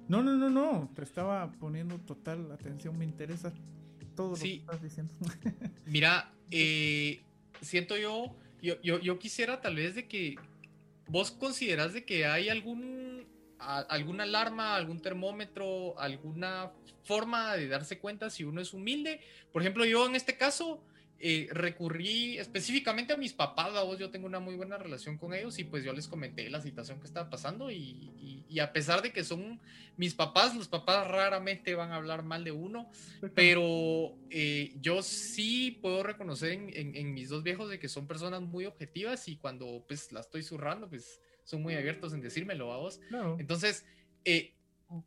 Speaker 1: no, no, no, no. Te estaba poniendo total atención. Me interesa todo
Speaker 2: sí.
Speaker 1: lo que estás diciendo.
Speaker 2: Mira, eh, siento yo, yo, yo, yo, quisiera tal vez de que vos consideras de que hay algún, a, alguna alarma, algún termómetro, alguna forma de darse cuenta si uno es humilde. Por ejemplo, yo en este caso eh, recurrí específicamente a mis papás, vos, yo tengo una muy buena relación con ellos y pues yo les comenté la situación que estaba pasando y, y, y, a pesar de que son mis papás, los papás raramente van a hablar mal de uno, pero eh, yo sí puedo reconocer en, en, en, mis dos viejos de que son personas muy objetivas y cuando pues la estoy zurrando, pues son muy abiertos en decírmelo a vos.
Speaker 1: No.
Speaker 2: Entonces, eh,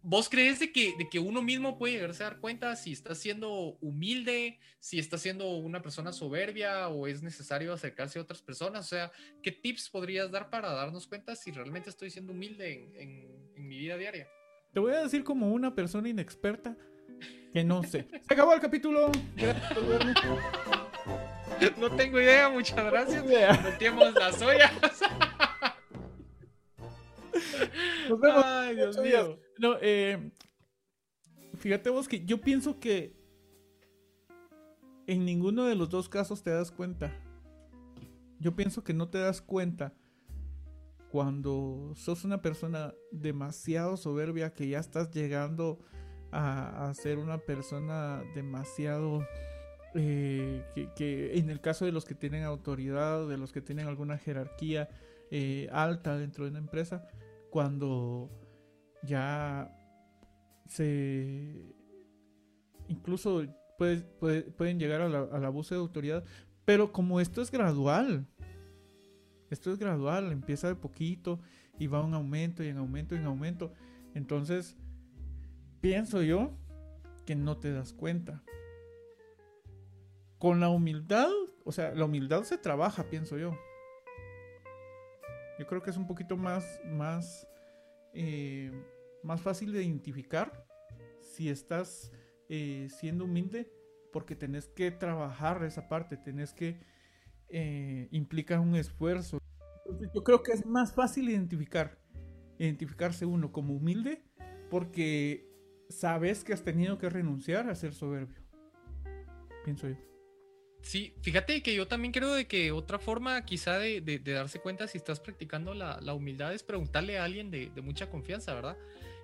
Speaker 2: ¿Vos crees de que, de que uno mismo puede llegarse a dar cuenta si está siendo humilde, si está siendo una persona soberbia o es necesario acercarse a otras personas? O sea, ¿qué tips podrías dar para darnos cuenta si realmente estoy siendo humilde en, en, en mi vida diaria?
Speaker 1: Te voy a decir como una persona inexperta que no sé. Se acabó el capítulo. Gracias por verme.
Speaker 2: No tengo idea, muchas gracias. Metemos las ollas.
Speaker 1: Nos vemos.
Speaker 2: Ay, Dios mío.
Speaker 1: No, eh, fíjate vos que yo pienso que en ninguno de los dos casos te das cuenta. Yo pienso que no te das cuenta cuando sos una persona demasiado soberbia que ya estás llegando a, a ser una persona demasiado eh, que, que, en el caso de los que tienen autoridad, de los que tienen alguna jerarquía eh, alta dentro de una empresa, cuando ya se incluso puede, puede, pueden llegar a la, al abuso de autoridad pero como esto es gradual esto es gradual empieza de poquito y va un aumento y en aumento y en aumento entonces pienso yo que no te das cuenta. Con la humildad o sea la humildad se trabaja pienso yo yo creo que es un poquito más, más, eh, más fácil de identificar si estás eh, siendo humilde porque tenés que trabajar esa parte, tenés que eh, implica un esfuerzo. Yo creo que es más fácil identificar, identificarse uno como humilde porque sabes que has tenido que renunciar a ser soberbio. Pienso yo.
Speaker 2: Sí, fíjate que yo también creo de que otra forma quizá de, de, darse cuenta si estás practicando la, la, humildad es preguntarle a alguien de, de mucha confianza, ¿verdad?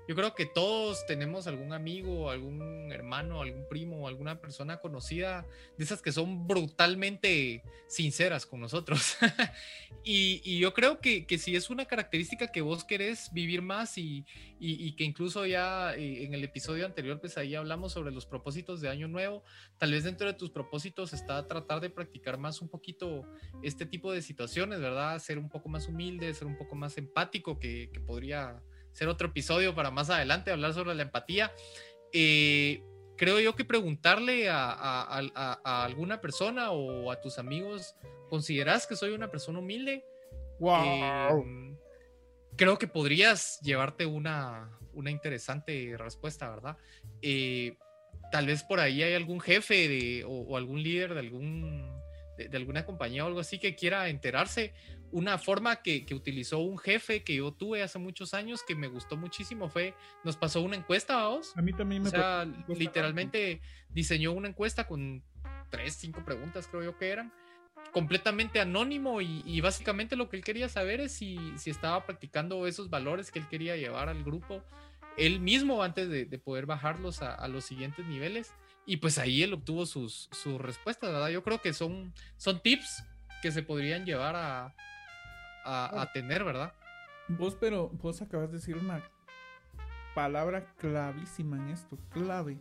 Speaker 2: Yo creo que todos tenemos algún amigo, algún hermano, algún primo, alguna persona conocida de esas que son brutalmente sinceras con nosotros. y, y, yo creo que, que, si es una característica que vos querés vivir más y, y, y que incluso ya eh, en el episodio anterior, pues ahí hablamos sobre los propósitos de año nuevo, tal vez dentro de tus propósitos está tratar de practicar más un poquito este tipo de situaciones, ¿verdad? Ser un poco más humilde, ser un poco más empático, que, que podría ser otro episodio para más adelante, hablar sobre la empatía. Eh, creo yo que preguntarle a, a, a, a, alguna persona o a tus amigos, ¿consideras que soy una persona humilde?
Speaker 1: Wow.
Speaker 2: Eh, creo que podrías llevarte una, una interesante respuesta, ¿verdad? Eh, tal vez por ahí hay algún jefe de, o, algún líder de, algún, de, alguna compañía o algo así que quiera enterarse. Una forma que, que, utilizó un jefe que yo tuve hace muchos años que me gustó muchísimo fue, nos pasó una encuesta, vos.
Speaker 1: A mí también me
Speaker 2: O sea, literalmente diseñó una encuesta con tres, cinco preguntas creo yo que eran completamente anónimo y, básicamente lo que él quería saber es si, si, estaba practicando esos valores que él quería llevar al grupo él mismo antes de, poder bajarlos a, los siguientes niveles. Y pues ahí él obtuvo sus, sus respuestas, ¿verdad? Yo creo que son, son tips que se podrían llevar a, a, tener, ¿verdad?
Speaker 1: Vos, pero vos acabas de decir una palabra clavísima en esto, clave.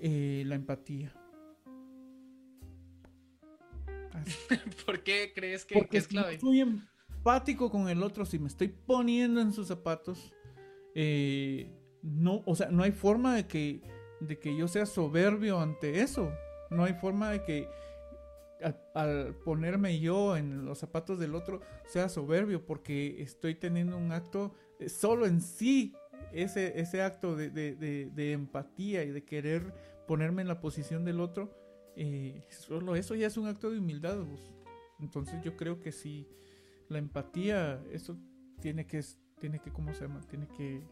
Speaker 1: Eh, la empatía.
Speaker 2: ¿Por qué crees que, es clave?
Speaker 1: soy empático con el otro, si me estoy poniendo en sus zapatos, eh, no, o sea, no hay forma de que, de que yo sea soberbio ante eso. No hay forma de que al, ponerme yo en los zapatos del otro sea soberbio porque estoy teniendo un acto eh, solo en sí, ese, ese acto de, empatía y de querer ponerme en la posición del otro, eh, solo eso ya es un acto de humildad. Entonces yo creo que si la empatía, eso tiene que tiene que, ¿cómo se llama? Tiene que,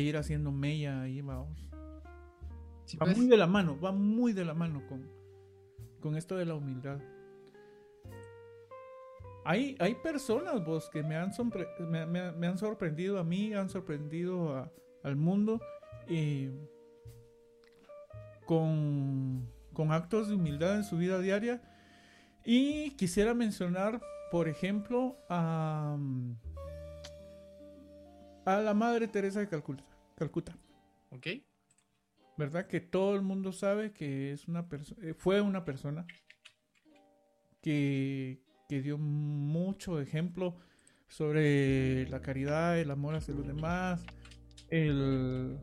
Speaker 1: ir haciendo mella ahí, vamos. va pues. muy de la mano, va muy de la mano con, con esto de la humildad. Hay, hay personas, vos, que me han, sorprendido a mí, han sorprendido al mundo con, con actos de humildad en su vida diaria. Y quisiera mencionar, por ejemplo, a a la Madre Teresa de Calcuta. Calcuta.
Speaker 2: Ok.
Speaker 1: ¿Verdad? Que todo el mundo sabe que es una eh, fue una persona que, que dio mucho ejemplo sobre la caridad, el amor hacia los demás, el,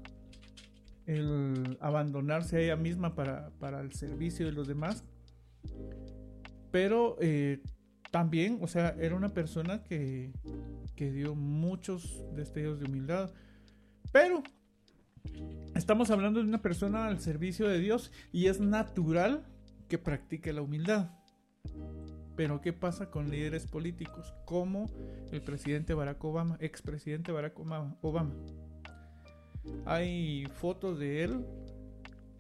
Speaker 1: el abandonarse a ella misma para, para, el servicio de los demás. Pero eh, también, o sea, era una persona que, que dio muchos destellos de humildad. Pero estamos hablando de una persona al servicio de Dios y es natural que practique la humildad. Pero ¿qué pasa con líderes políticos como el presidente Barack Obama, expresidente Barack Obama? Hay fotos de él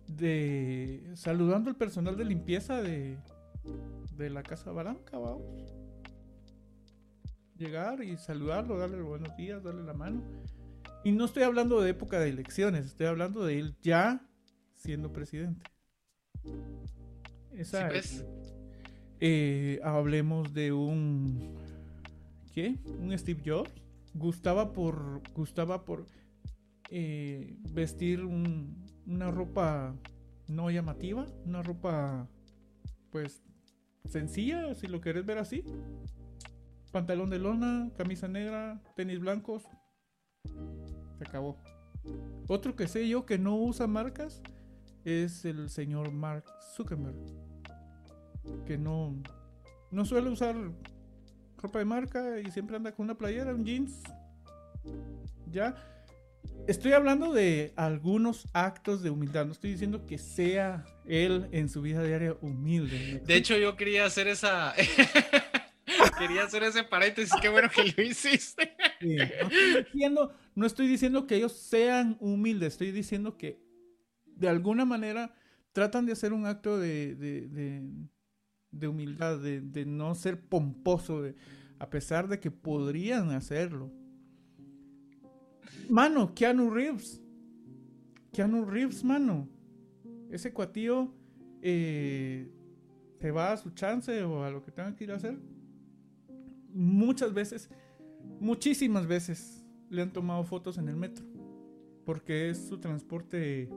Speaker 1: de saludando al personal de limpieza de, de la Casa Blanca, vamos llegar y saludarlo, darle buenos días, darle la mano. Y no estoy hablando de época de elecciones, estoy hablando de él ya siendo presidente. Esa
Speaker 2: pues.
Speaker 1: eh, hablemos de un ¿qué? Un Steve Jobs. Gustaba por gustaba por eh, vestir una ropa no llamativa, una ropa pues sencilla, si lo querés ver así pantalón de lona, camisa negra, tenis blancos. Acabó. Otro que sé yo que no usa marcas es el señor Mark Zuckerberg. Que no, no suele usar ropa de marca y siempre anda con una playera, un jeans. Ya. Estoy hablando de algunos actos de humildad. No estoy diciendo que sea él en su vida diaria humilde.
Speaker 2: De hecho, yo quería hacer esa. Quería hacer ese paréntesis, qué bueno que lo hiciste.
Speaker 1: no, estoy diciendo, que ellos sean humildes, estoy diciendo que de alguna manera tratan de hacer un acto de, de, humildad, de, no ser pomposo, a pesar de que podrían hacerlo. Mano, Keanu Reeves. Keanu Reeves, mano. Ese cuatío eh, se va a su chance o a lo que tenga que ir a hacer muchas veces, muchísimas veces, le han tomado fotos en el metro. Porque es su transporte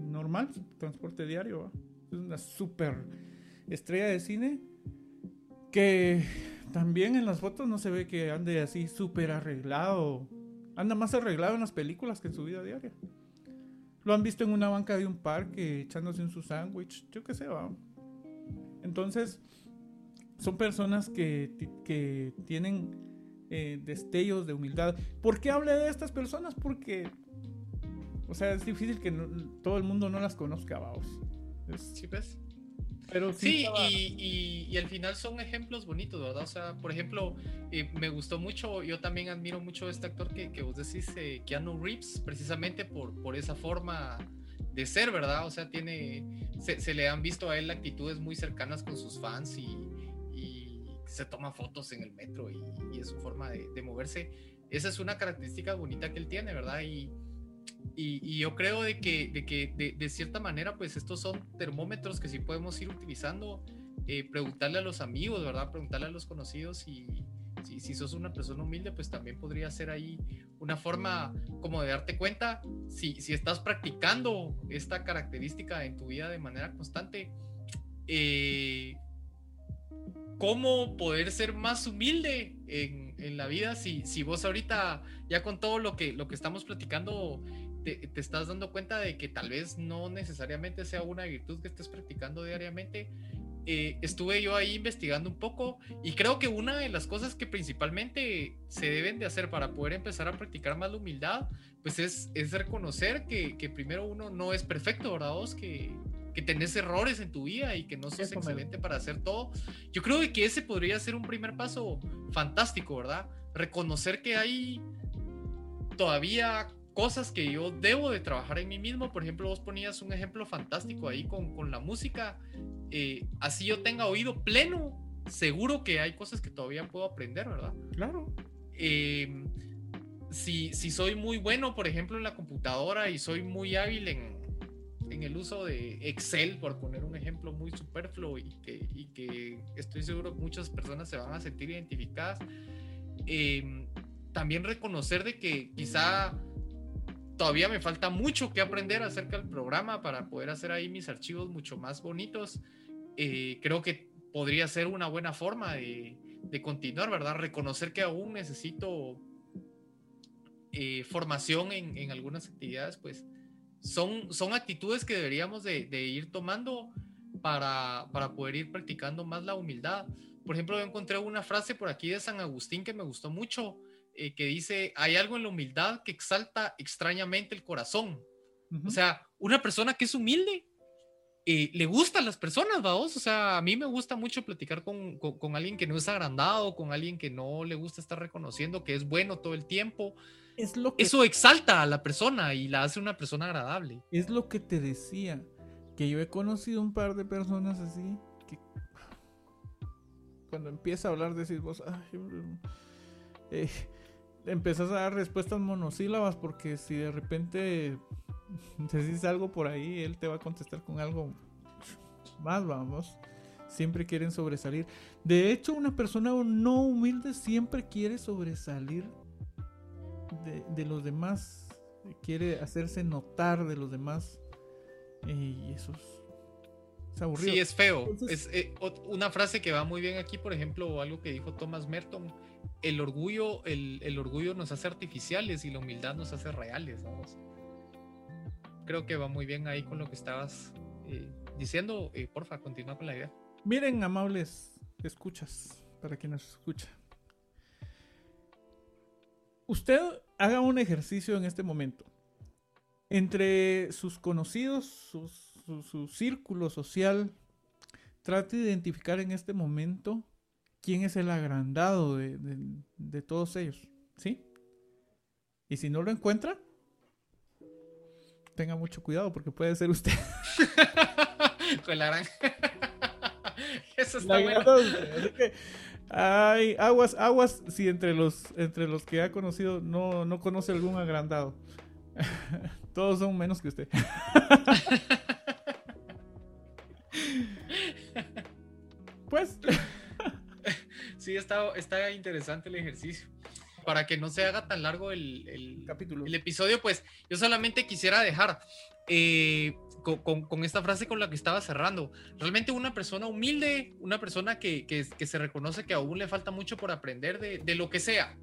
Speaker 1: normal, su transporte diario. Es una super estrella de cine que también en las fotos no se ve que ande así súper arreglado. Anda más arreglado en las películas que en su vida diaria. Lo han visto en una banca de un parque echándose en su sándwich, yo qué sé, va. Entonces, son personas que, que tienen eh, destellos de humildad. ¿Por qué hablé de estas personas? Porque, o sea, es difícil que todo el mundo no las conozca, vamos.
Speaker 2: Sí, pues. Pero sí, y, y, al final son ejemplos bonitos, ¿verdad? O sea, por ejemplo, eh, me gustó mucho, yo también admiro mucho a este actor que, que vos decís, eh, Keanu Reeves, precisamente por, por esa forma de ser, ¿verdad? O sea, tiene, se, le han visto a él actitudes muy cercanas con sus fans y, se toma fotos en el metro y, es su forma de, moverse. Esa es una característica bonita que él tiene, ¿verdad? Y, y, yo creo de que, de, que de, cierta manera, pues estos son termómetros que sí podemos ir utilizando, eh, preguntarle a los amigos, ¿verdad? Preguntarle a los conocidos y si, si, sos una persona humilde, pues también podría ser ahí una forma como de darte cuenta si, si estás practicando esta característica en tu vida de manera constante. Eh, cómo poder ser más humilde en, en, la vida si, si vos ahorita ya con todo lo que, lo que estamos platicando te, te, estás dando cuenta de que tal vez no necesariamente sea una virtud que estés practicando diariamente. Eh, estuve yo ahí investigando un poco y creo que una de las cosas que principalmente se deben de hacer para poder empezar a practicar más la humildad, pues es, es reconocer que, que primero uno no es perfecto, ¿verdad? Vos? Que, que tenés errores en tu vida y que no sos excelente para hacer todo. Yo creo que ese podría ser un primer paso fantástico, ¿verdad? Reconocer que hay todavía cosas que yo debo de trabajar en mí mismo. Por ejemplo, vos ponías un ejemplo fantástico ahí con, con la música. Eh, así yo tenga oído pleno, seguro que hay cosas que todavía puedo aprender, ¿verdad?
Speaker 1: Claro.
Speaker 2: Em, si, si soy muy bueno, por ejemplo, en la computadora y soy muy hábil en, en el uso de Excel, por poner un ejemplo muy superfluo y que, y que estoy seguro muchas personas se van a sentir identificadas. Em, también reconocer de que quizá todavía me falta mucho que aprender acerca del programa para poder hacer ahí mis archivos mucho más bonitos. Eh, creo que podría ser una buena forma de, de continuar, ¿verdad? Reconocer que aún necesito eh, formación en, en, algunas actividades, pues son, son actitudes que deberíamos de, ir tomando para, para, poder ir practicando más la humildad. Por ejemplo, yo encontré una frase por aquí de San Agustín que me gustó mucho, eh, que dice, hay algo en la humildad que exalta extrañamente el corazón. O sea, una persona que es humilde, eh, le gustan las personas, vamos. O sea, a mí me gusta mucho platicar con, con, con, alguien que no es agrandado, con alguien que no le gusta estar reconociendo que es bueno todo el tiempo, eso exalta a la persona y la hace una persona agradable.
Speaker 1: Es lo que te decía, que yo he conocido un par de personas así, que cuando empieza a hablar decís vos, eh, empezás a dar respuestas monosílabas porque si de repente decís algo por ahí, él te va a contestar con algo más, vamos. Siempre quieren sobresalir. De hecho, una persona no humilde siempre quiere sobresalir de, los demás, quiere hacerse notar de los demás. Y eso es, aburrido.
Speaker 2: Sí, es feo. es eh, una frase que va muy bien aquí, por ejemplo, algo que dijo Thomas Merton. El orgullo, el, orgullo nos hace artificiales y la humildad nos hace reales. Creo que va muy bien ahí con lo que estabas eh, diciendo. Eh, porfa, continúa con la idea.
Speaker 1: Miren, amables escuchas, para quien nos escucha usted haga un ejercicio en este momento. Entre sus conocidos, su, círculo social, trate de identificar en este momento quién es el agrandado de, todos ellos. ¿Sí? Y si no lo encuentra, tenga mucho cuidado porque puede ser usted.
Speaker 2: Con la gran. Eso está bueno.
Speaker 1: Ay, aguas, aguas, si entre los, entre los que ha conocido no, no conoce algún agrandado. Todos son menos que usted. pues.
Speaker 2: sí, está, está interesante el ejercicio. Para que no se haga tan largo el, el, Capítulo. el episodio, pues yo solamente quisiera dejar eh, con, esta frase con la que estaba cerrando. Realmente una persona humilde, una persona que, se reconoce que aún le falta mucho por aprender de, lo que sea,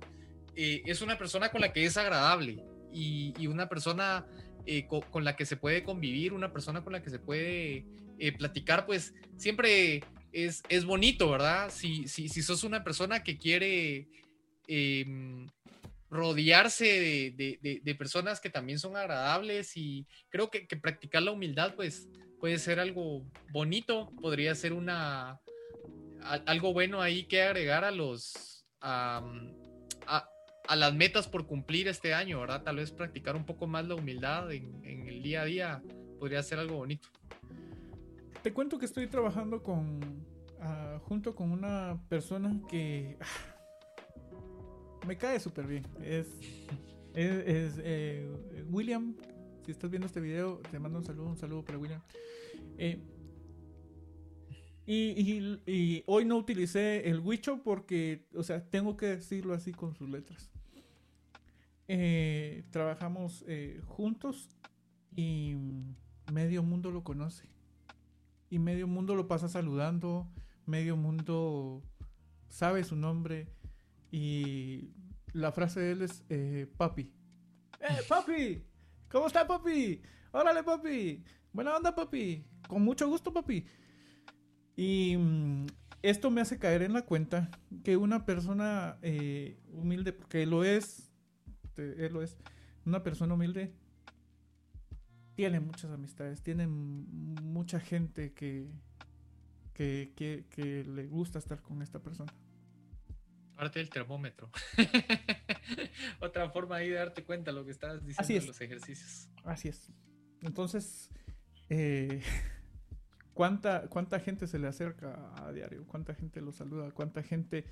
Speaker 2: eh, es una persona con la que es agradable y, una persona eh, con, la que se puede convivir, una persona con la que se puede eh, platicar, pues siempre es, es bonito, ¿verdad? Si, si, si sos una persona que quiere em, rodearse de, personas que también son agradables y creo que, practicar la humildad pues puede ser algo bonito, podría ser una algo bueno ahí que agregar a los a, las metas por cumplir este año, ¿verdad? Tal vez practicar un poco más la humildad en, el día a día podría ser algo bonito.
Speaker 1: Te cuento que estoy trabajando con ah, junto con una persona que ah, me cae súper bien. Es, eh, William. Si estás viendo este video, te mando un saludo, un saludo para William. Eh, y, hoy no utilicé el Wicho porque, o sea, tengo que decirlo así con sus letras. Eh, trabajamos juntos y medio mundo lo conoce. Y medio mundo lo pasa saludando, medio mundo sabe su nombre y la frase de él es eh, papi. ¡Eh, papi! ¿Cómo está, papi? ¡Órale, papi! Buena onda, papi. Con mucho gusto, papi. Y mm, esto me hace caer en la cuenta que una persona eh, humilde, porque lo es, él lo es, una persona humilde tiene muchas amistades, tiene mucha gente que, que, que le gusta estar con esta persona.
Speaker 2: Parte del termómetro. Otra forma ahí de darte cuenta lo que estás diciendo en los ejercicios.
Speaker 1: Así es. Entonces, eh, ¿cuánta, ¿cuánta gente se le acerca a diario? ¿Cuánta gente lo saluda? ¿Cuánta gente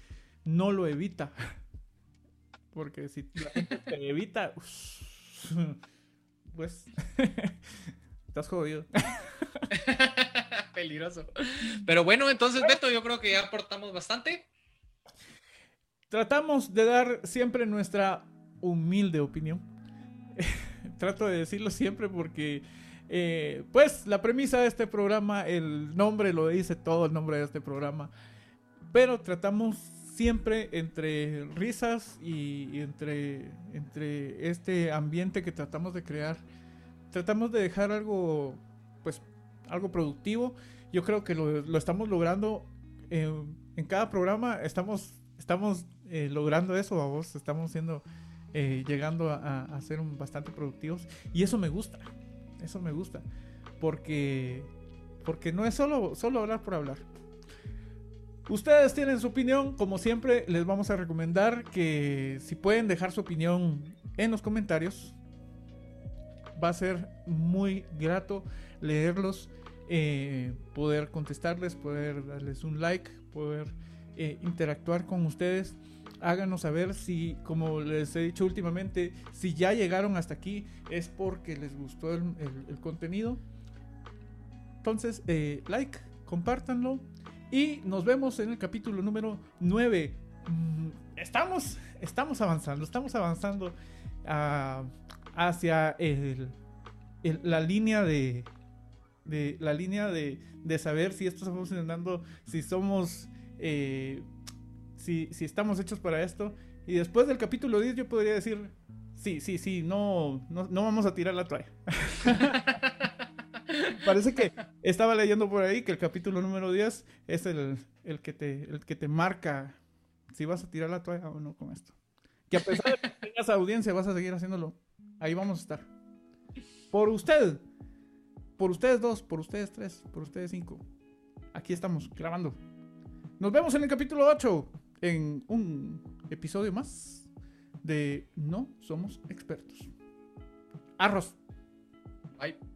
Speaker 1: no lo evita? Porque si la gente te evita, pues estás jodido.
Speaker 2: Peligroso. Pero bueno, entonces, Beto, yo creo que ya aportamos bastante.
Speaker 1: Tratamos de dar siempre nuestra humilde opinión. Trato de decirlo siempre porque, eh, pues, la premisa de este programa, el nombre lo dice todo el nombre de este programa. Pero tratamos siempre entre risas y, entre, entre este ambiente que tratamos de crear. Tratamos de dejar algo, pues, algo productivo. Yo creo que lo, estamos logrando. en cada programa estamos, estamos eh, logrando eso, vos estamos siendo, eh, llegando a, ser bastante productivos y eso me gusta, eso me gusta, porque, porque no es solo, solo hablar por hablar. Ustedes tienen su opinión, como siempre les vamos a recomendar que si pueden dejar su opinión en los comentarios, va a ser muy grato leerlos, eh, poder contestarles, poder darles un like, poder interactuar con ustedes háganos saber si, como les he dicho últimamente, si ya llegaron hasta aquí es porque les gustó el, contenido. Entonces, eh, like, compártanlo y nos vemos en el capítulo número 9. Mm, estamos, estamos avanzando, estamos avanzando ah, hacia la línea de, la línea de, saber si esto está funcionando, si somos eh, si, estamos hechos para esto. Y después del capítulo 10 yo podría decir, sí, sí, sí, no, no, vamos a tirar la toalla. Parece que estaba leyendo por ahí que el capítulo número 10 es el, que te, el que te marca si vas a tirar la toalla o no con esto. Que a pesar de que tengas audiencia vas a seguir haciéndolo. Ahí vamos a estar. Por usted. Por ustedes dos, por ustedes tres, por ustedes cinco. Aquí estamos grabando. Nos vemos en el capítulo 8 en un episodio más de No Somos Expertos. Arroz.
Speaker 2: Bye.